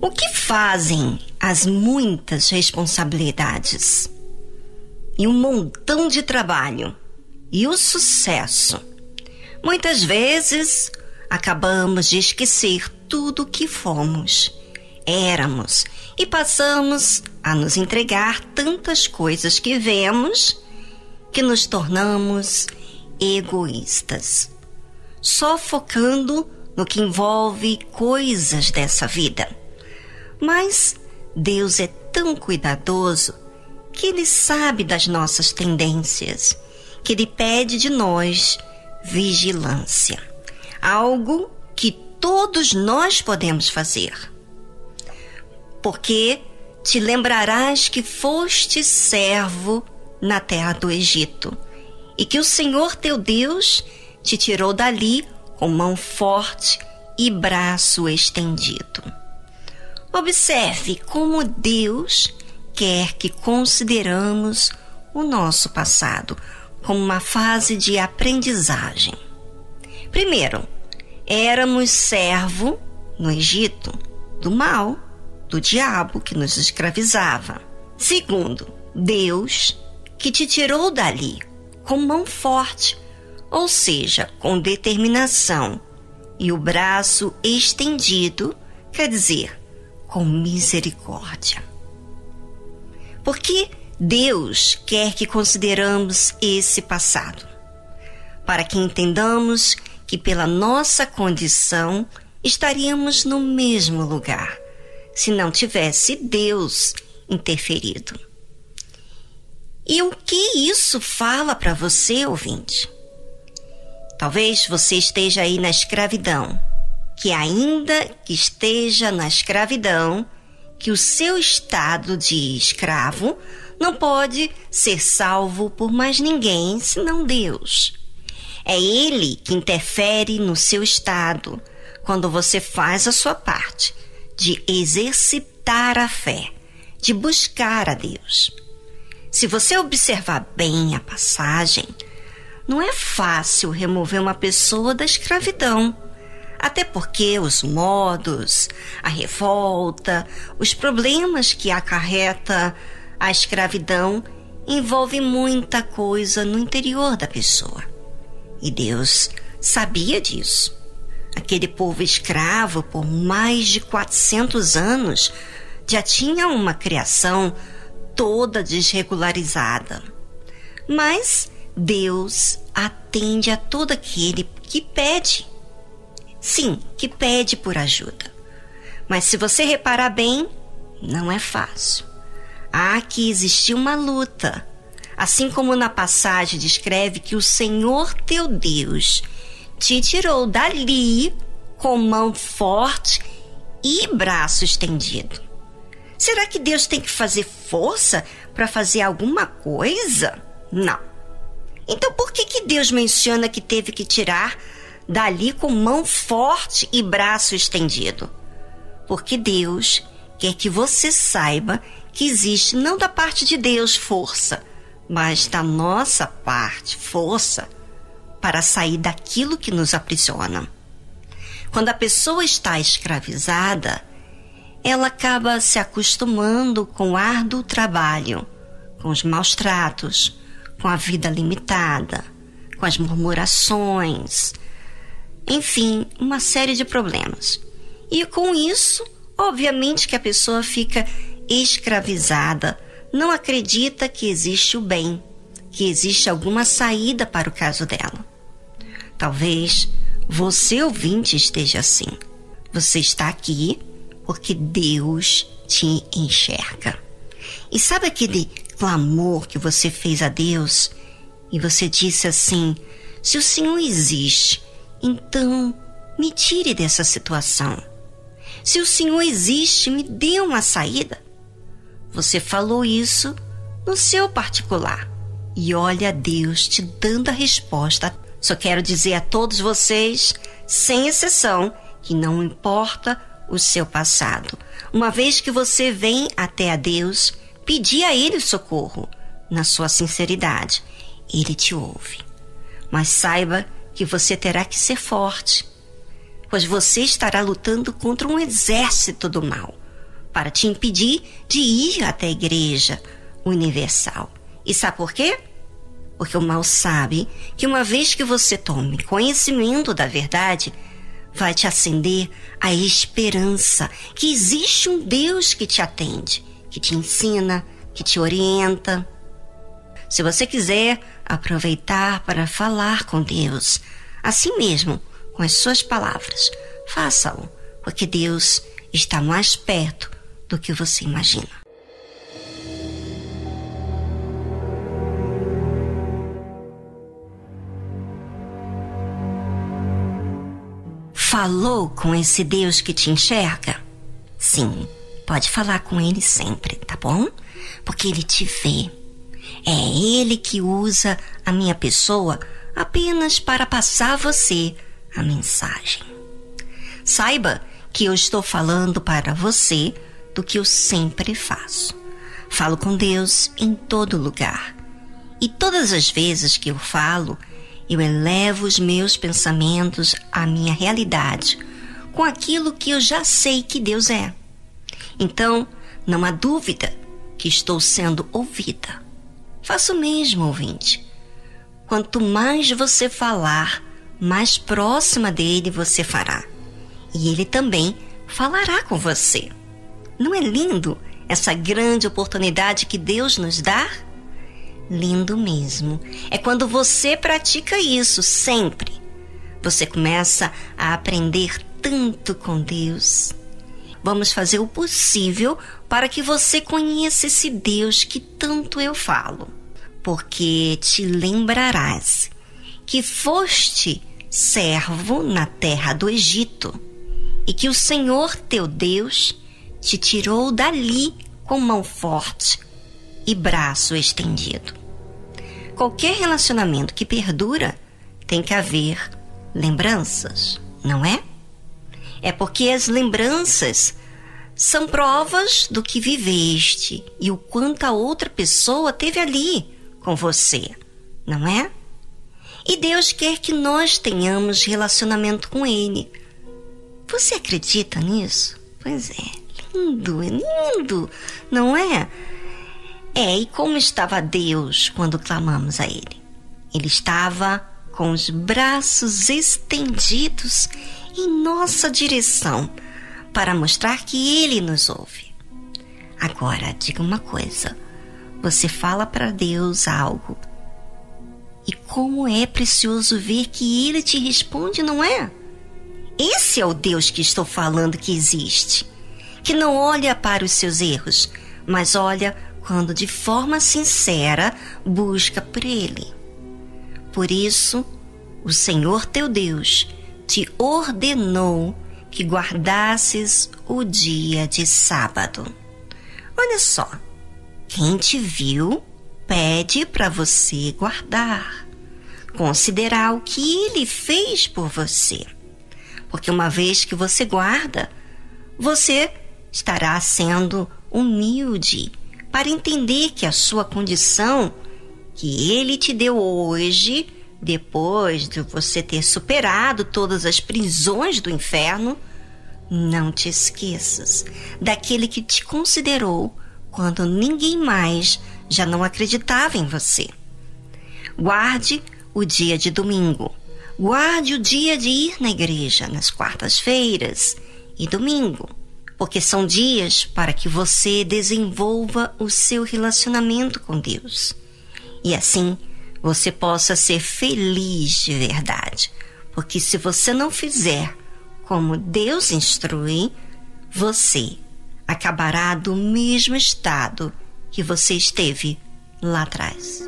O que fazem as muitas responsabilidades e um montão de trabalho e o sucesso? Muitas vezes acabamos de esquecer tudo o que fomos, éramos e passamos a nos entregar tantas coisas que vemos que nos tornamos egoístas, só focando no que envolve coisas dessa vida mas Deus é tão cuidadoso que Ele sabe das nossas tendências, que Ele pede de nós vigilância. Algo que todos nós podemos fazer. Porque te lembrarás que foste servo na terra do Egito e que o Senhor teu Deus te tirou dali com mão forte e braço estendido. Observe como Deus quer que consideramos o nosso passado como uma fase de aprendizagem. Primeiro, éramos servo no Egito do mal, do diabo que nos escravizava. Segundo, Deus que te tirou dali com mão forte, ou seja, com determinação, e o braço estendido, quer dizer, com misericórdia. Porque Deus quer que consideramos esse passado, para que entendamos que pela nossa condição estaríamos no mesmo lugar se não tivesse Deus interferido. E o que isso fala para você, ouvinte? Talvez você esteja aí na escravidão que ainda que esteja na escravidão, que o seu estado de escravo não pode ser salvo por mais ninguém senão Deus. É Ele que interfere no seu estado quando você faz a sua parte de exercitar a fé, de buscar a Deus. Se você observar bem a passagem, não é fácil remover uma pessoa da escravidão até porque os modos, a revolta, os problemas que acarreta a escravidão envolvem muita coisa no interior da pessoa. E Deus sabia disso. Aquele povo escravo, por mais de 400 anos, já tinha uma criação toda desregularizada. Mas Deus atende a todo aquele que pede Sim, que pede por ajuda. Mas se você reparar bem, não é fácil. Há que existir uma luta. Assim como na passagem descreve que o Senhor teu Deus te tirou dali com mão forte e braço estendido. Será que Deus tem que fazer força para fazer alguma coisa? Não. Então por que, que Deus menciona que teve que tirar dali com mão forte e braço estendido. Porque Deus quer que você saiba que existe não da parte de Deus força, mas da nossa parte força para sair daquilo que nos aprisiona. Quando a pessoa está escravizada, ela acaba se acostumando com o árduo trabalho, com os maus tratos, com a vida limitada, com as murmurações, enfim, uma série de problemas. E com isso, obviamente que a pessoa fica escravizada, não acredita que existe o bem, que existe alguma saída para o caso dela. Talvez você ouvinte esteja assim. Você está aqui porque Deus te enxerga. E sabe aquele clamor que você fez a Deus e você disse assim: se o Senhor existe, então, me tire dessa situação. Se o Senhor existe, me dê uma saída. Você falou isso no seu particular. E olha Deus te dando a resposta. Só quero dizer a todos vocês, sem exceção, que não importa o seu passado. Uma vez que você vem até a Deus, pedir a Ele socorro, na sua sinceridade, Ele te ouve. Mas saiba que você terá que ser forte, pois você estará lutando contra um exército do mal para te impedir de ir até a igreja universal. E sabe por quê? Porque o mal sabe que uma vez que você tome conhecimento da verdade, vai te acender a esperança que existe um Deus que te atende, que te ensina, que te orienta. Se você quiser aproveitar para falar com Deus, assim mesmo, com as suas palavras, faça-o, porque Deus está mais perto do que você imagina. Falou com esse Deus que te enxerga? Sim, pode falar com ele sempre, tá bom? Porque ele te vê. É ele que usa a minha pessoa apenas para passar a você a mensagem. Saiba que eu estou falando para você do que eu sempre faço. Falo com Deus em todo lugar. E todas as vezes que eu falo, eu elevo os meus pensamentos à minha realidade, com aquilo que eu já sei que Deus é. Então, não há dúvida que estou sendo ouvida. Faço o mesmo, ouvinte. Quanto mais você falar, mais próxima dele você fará. E ele também falará com você. Não é lindo essa grande oportunidade que Deus nos dá? Lindo mesmo. É quando você pratica isso sempre. Você começa a aprender tanto com Deus. Vamos fazer o possível para que você conheça esse Deus que tanto eu falo, porque te lembrarás que foste servo na terra do Egito e que o Senhor teu Deus te tirou dali com mão forte e braço estendido. Qualquer relacionamento que perdura tem que haver lembranças, não é? É porque as lembranças são provas do que viveste e o quanto a outra pessoa teve ali com você, não é? E Deus quer que nós tenhamos relacionamento com Ele. Você acredita nisso? Pois é lindo, é lindo, não é? É, e como estava Deus quando clamamos a Ele? Ele estava com os braços estendidos em nossa direção para mostrar que Ele nos ouve. Agora, diga uma coisa: você fala para Deus algo e como é precioso ver que Ele te responde, não é? Esse é o Deus que estou falando que existe que não olha para os seus erros, mas olha quando de forma sincera busca por Ele. Por isso, o Senhor teu Deus te ordenou que guardasses o dia de sábado. Olha só, quem te viu pede para você guardar, considerar o que ele fez por você. Porque uma vez que você guarda, você estará sendo humilde para entender que a sua condição que ele te deu hoje, depois de você ter superado todas as prisões do inferno, não te esqueças daquele que te considerou quando ninguém mais já não acreditava em você. Guarde o dia de domingo. Guarde o dia de ir na igreja nas quartas-feiras e domingo porque são dias para que você desenvolva o seu relacionamento com Deus. E assim você possa ser feliz de verdade. Porque se você não fizer como Deus instrui, você acabará do mesmo estado que você esteve lá atrás.